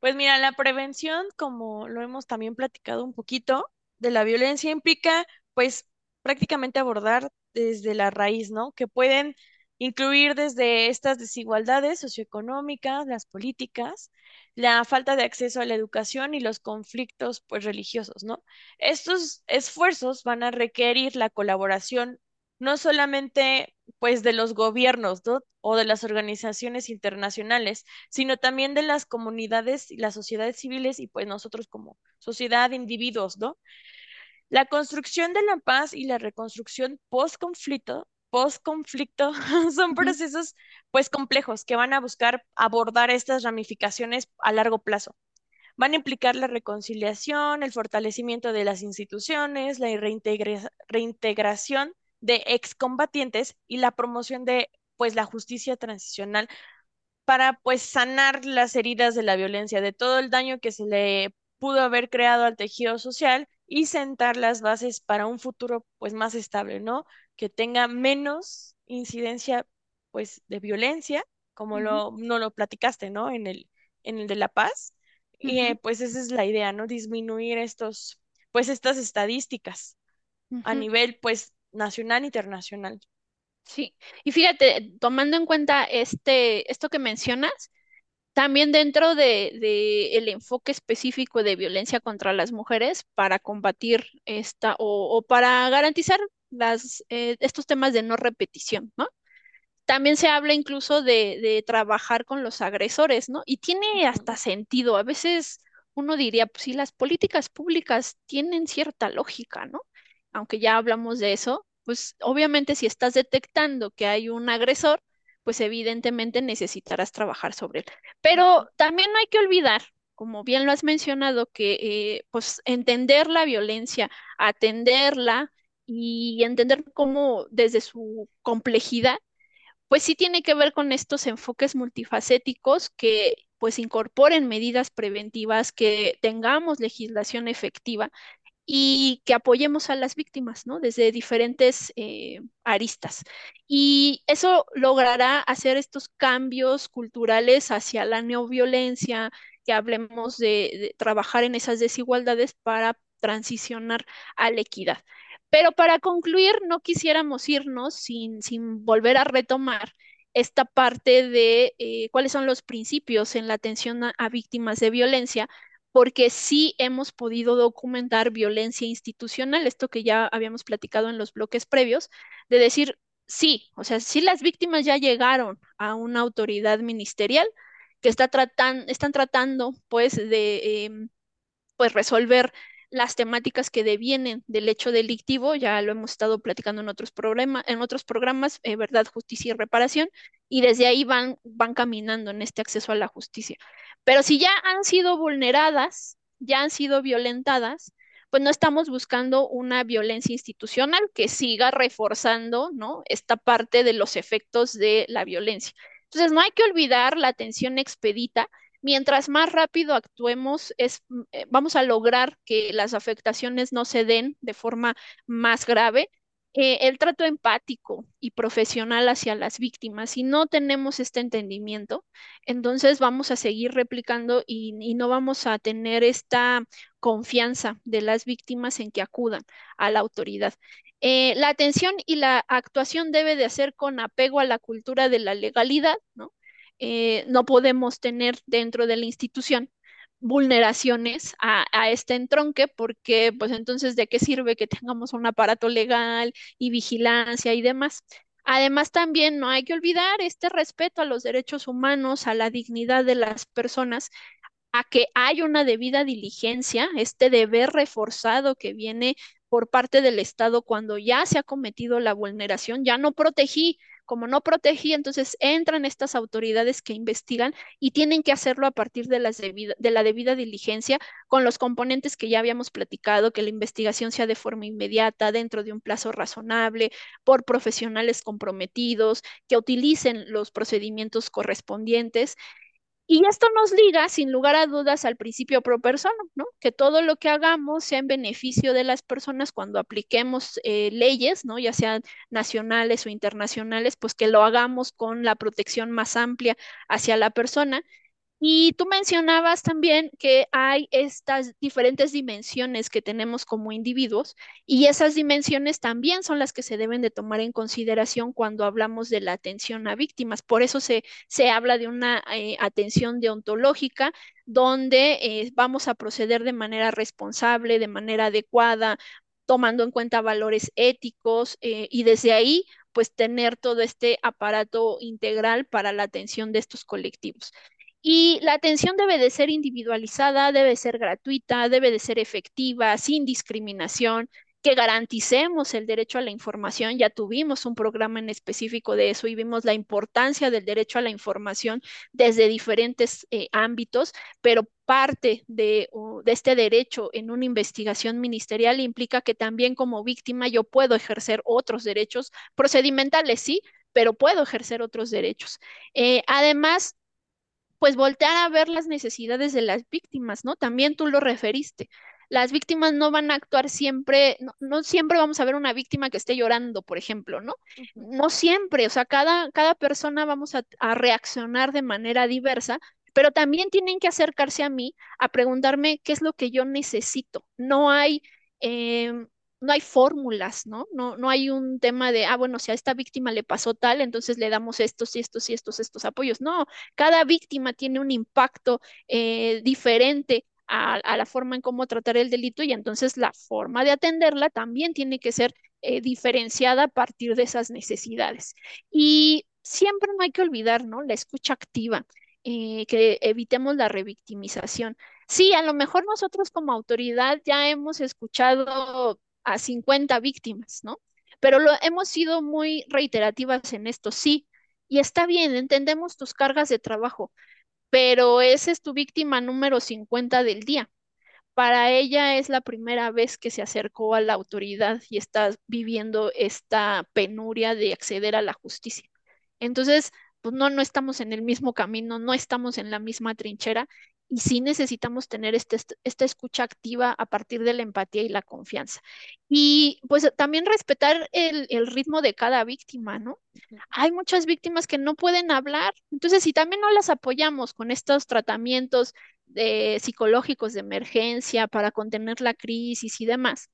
Pues mira, la prevención, como lo hemos también platicado un poquito, de la violencia implica, pues, prácticamente abordar desde la raíz, ¿no? Que pueden incluir desde estas desigualdades socioeconómicas, las políticas, la falta de acceso a la educación y los conflictos pues religiosos, ¿no? Estos esfuerzos van a requerir la colaboración no solamente pues de los gobiernos, ¿no? o de las organizaciones internacionales, sino también de las comunidades y las sociedades civiles y pues nosotros como sociedad, individuos, ¿no? La construcción de la paz y la reconstrucción post-conflicto post-conflicto son procesos pues complejos que van a buscar abordar estas ramificaciones a largo plazo. Van a implicar la reconciliación, el fortalecimiento de las instituciones, la reintegración de excombatientes y la promoción de pues la justicia transicional para pues sanar las heridas de la violencia, de todo el daño que se le pudo haber creado al tejido social y sentar las bases para un futuro pues más estable, ¿no? Que tenga menos incidencia pues de violencia, como lo, no lo platicaste, ¿no? En el, en el de La Paz. Y eh, pues esa es la idea, ¿no? Disminuir estos, pues estas estadísticas a nivel pues nacional e internacional. Sí, y fíjate, tomando en cuenta este, esto que mencionas, también dentro de, el enfoque específico de violencia contra las mujeres para combatir esta o, para garantizar las, eh, estos temas de no repetición, ¿no? También se habla incluso de, de, trabajar con los agresores, ¿no? Y tiene hasta sentido. A veces uno diría, pues sí, las políticas públicas tienen cierta lógica, ¿no? Aunque ya hablamos de eso, pues obviamente si estás detectando que hay un agresor, pues evidentemente necesitarás trabajar sobre él. Pero también no hay que olvidar, como bien lo has mencionado, que eh, pues entender la violencia, atenderla y entender cómo desde su complejidad, pues sí tiene que ver con estos enfoques multifacéticos que pues incorporen medidas preventivas, que tengamos legislación efectiva y que apoyemos a las víctimas, ¿no? Desde diferentes eh, aristas. Y eso logrará hacer estos cambios culturales hacia la neoviolencia, que hablemos de, trabajar en esas desigualdades para transicionar a la equidad. Pero para concluir, no quisiéramos irnos sin, sin volver a retomar esta parte de eh, cuáles son los principios en la atención a víctimas de violencia, porque sí hemos podido documentar violencia institucional, esto que ya habíamos platicado en los bloques previos, de decir, sí, o sea, sí las víctimas ya llegaron a una autoridad ministerial que está están tratando pues de em, pues resolver las temáticas que devienen del hecho delictivo, ya lo hemos estado platicando en otros, programas, en otros programas, eh, verdad, justicia y reparación, y desde ahí van, van caminando en este acceso a la justicia. Pero si ya han sido vulneradas, ya han sido violentadas, pues no estamos buscando una violencia institucional que siga reforzando, ¿no? Esta parte de los efectos de la violencia. Entonces, no hay que olvidar la atención expedita. Mientras más rápido actuemos, es, eh, vamos a lograr que las afectaciones no se den de forma más grave eh, el trato empático y profesional hacia las víctimas. Si no tenemos este entendimiento, entonces vamos a seguir replicando y, no vamos a tener esta confianza de las víctimas en que acudan a la autoridad. Eh, la atención y la actuación debe de hacer con apego a la cultura de la legalidad, ¿no? Eh, no podemos tener dentro de la institución vulneraciones a, este entronque, porque pues entonces de qué sirve que tengamos un aparato legal y vigilancia y demás. Además, también no hay que olvidar este respeto a los derechos humanos, a la dignidad de las personas, a que hay una debida diligencia, este deber reforzado que viene por parte del Estado cuando ya se ha cometido la vulneración, ya no protegí, como no protegí, entonces entran estas autoridades que investigan y tienen que hacerlo a partir de, las de la debida diligencia con los componentes que ya habíamos platicado, que la investigación sea de forma inmediata, dentro de un plazo razonable, por profesionales comprometidos, que utilicen los procedimientos correspondientes y esto nos liga, sin lugar a dudas, al principio pro persona, ¿no? Que todo lo que hagamos sea en beneficio de las personas cuando apliquemos eh, leyes, ¿no? Ya sean nacionales o internacionales, pues que lo hagamos con la protección más amplia hacia la persona y tú mencionabas también que hay estas diferentes dimensiones que tenemos como individuos y esas dimensiones también son las que se deben de tomar en consideración cuando hablamos de la atención a víctimas. Por eso se, se habla de una eh, atención deontológica donde eh, vamos a proceder de manera responsable, de manera adecuada, tomando en cuenta valores éticos eh, y desde ahí pues tener todo este aparato integral para la atención de estos colectivos. Y la atención debe de ser individualizada, debe ser gratuita, debe de ser efectiva, sin discriminación, que garanticemos el derecho a la información. Ya tuvimos un programa en específico de eso y vimos la importancia del derecho a la información desde diferentes eh, ámbitos, pero parte de, de, este derecho en una investigación ministerial implica que también como víctima yo puedo ejercer otros derechos procedimentales, sí, pero puedo ejercer otros derechos. Eh, además, pues voltear a ver las necesidades de las víctimas, ¿no? También tú lo referiste. Las víctimas no van a actuar siempre, no, siempre vamos a ver una víctima que esté llorando, por ejemplo, ¿no? No siempre, o sea, cada, cada persona vamos a, a reaccionar de manera diversa, pero también tienen que acercarse a mí a preguntarme qué es lo que yo necesito. No hay eh, no hay fórmulas, ¿no? ¿no? No hay un tema de, ah, bueno, si a esta víctima le pasó tal, entonces le damos estos y estos y estos, estos apoyos. No, cada víctima tiene un impacto eh, diferente a, la forma en cómo tratar el delito y entonces la forma de atenderla también tiene que ser eh, diferenciada a partir de esas necesidades. Y siempre no hay que olvidar, ¿no? La escucha activa. Eh, que evitemos la revictimización. Sí, a lo mejor nosotros como autoridad ya hemos escuchado a 50 víctimas, ¿no? Pero lo, hemos sido muy reiterativas en esto, sí, y está bien, entendemos tus cargas de trabajo, pero esa es tu víctima número 50 del día. Para ella es la primera vez que se acercó a la autoridad y está viviendo esta penuria de acceder a la justicia. Entonces, pues no, no estamos en el mismo camino, no estamos en la misma trinchera y sí necesitamos tener este, esta escucha activa a partir de la empatía y la confianza. Y pues también respetar el, el ritmo de cada víctima, ¿no? Hay muchas víctimas que no pueden hablar, entonces si también no las apoyamos con estos tratamientos de, psicológicos de emergencia para contener la crisis y demás,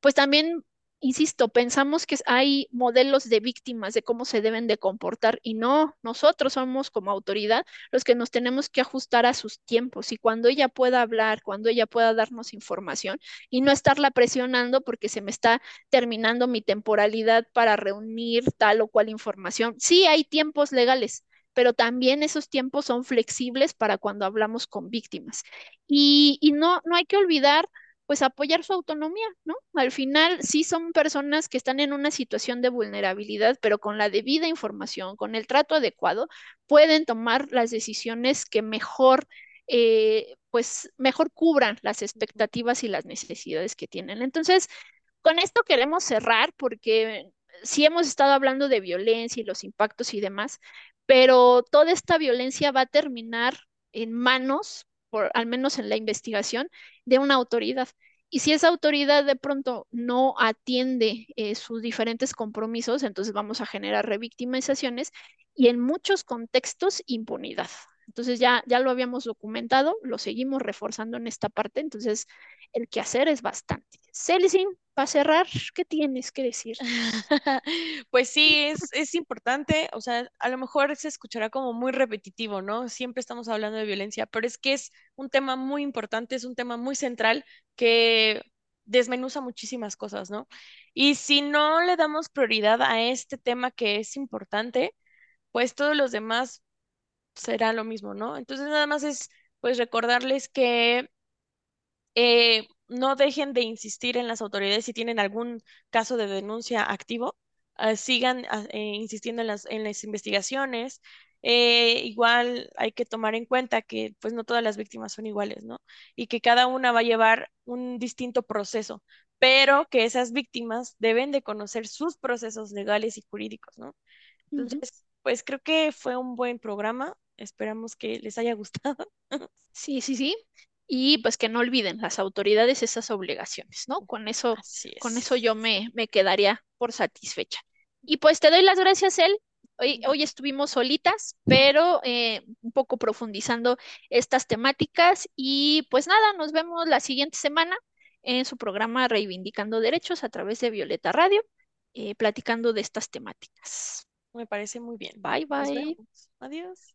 pues también insisto, pensamos que hay modelos de víctimas de cómo se deben de comportar y no, nosotros somos como autoridad los que nos tenemos que ajustar a sus tiempos y cuando ella pueda hablar, cuando ella pueda darnos información y no estarla presionando porque se me está terminando mi temporalidad para reunir tal o cual información. Sí, hay tiempos legales pero también esos tiempos son flexibles para cuando hablamos con víctimas. Y, no, no hay que olvidar pues apoyar su autonomía, ¿no? Al final sí son personas que están en una situación de vulnerabilidad, pero con la debida información, con el trato adecuado, pueden tomar las decisiones que mejor, eh, pues mejor cubran las expectativas y las necesidades que tienen. Entonces, con esto queremos cerrar porque sí hemos estado hablando de violencia y los impactos y demás, pero toda esta violencia va a terminar en manos al menos en la investigación, de una autoridad. Y si esa autoridad de pronto no atiende eh, sus diferentes compromisos, entonces vamos a generar revictimizaciones y en muchos contextos impunidad. Entonces ya, ya lo habíamos documentado, lo seguimos reforzando en esta parte, entonces el que hacer es bastante. Celsin, para cerrar, ¿qué tienes que decir? Pues sí, es, es importante, o sea, a lo mejor se escuchará como muy repetitivo, ¿no? Siempre estamos hablando de violencia, pero es que es un tema muy importante, es un tema muy central que desmenuza muchísimas cosas, ¿no? Y si no le damos prioridad a este tema que es importante, pues todos los demás será lo mismo, ¿no? Entonces nada más es pues recordarles que eh, no dejen de insistir en las autoridades si tienen algún caso de denuncia activo, ah, sigan ah, eh, insistiendo en las, en las investigaciones. Eh, igual hay que tomar en cuenta que pues no todas las víctimas son iguales, ¿no? Y que cada una va a llevar un distinto proceso, pero que esas víctimas deben de conocer sus procesos legales y jurídicos, ¿no? Entonces, pues creo que fue un buen programa. Esperamos que les haya gustado. Sí, sí, sí. Y pues que no olviden las autoridades esas obligaciones, ¿no? Con eso, con eso yo me, me quedaría por satisfecha. Y pues te doy las gracias, él. Hoy, hoy estuvimos solitas, pero eh, un poco profundizando estas temáticas. Y pues nada, nos vemos la siguiente semana en su programa Reivindicando Derechos a través de Violeta Radio, eh, platicando de estas temáticas. Me parece muy bien. Bye, bye. Adiós.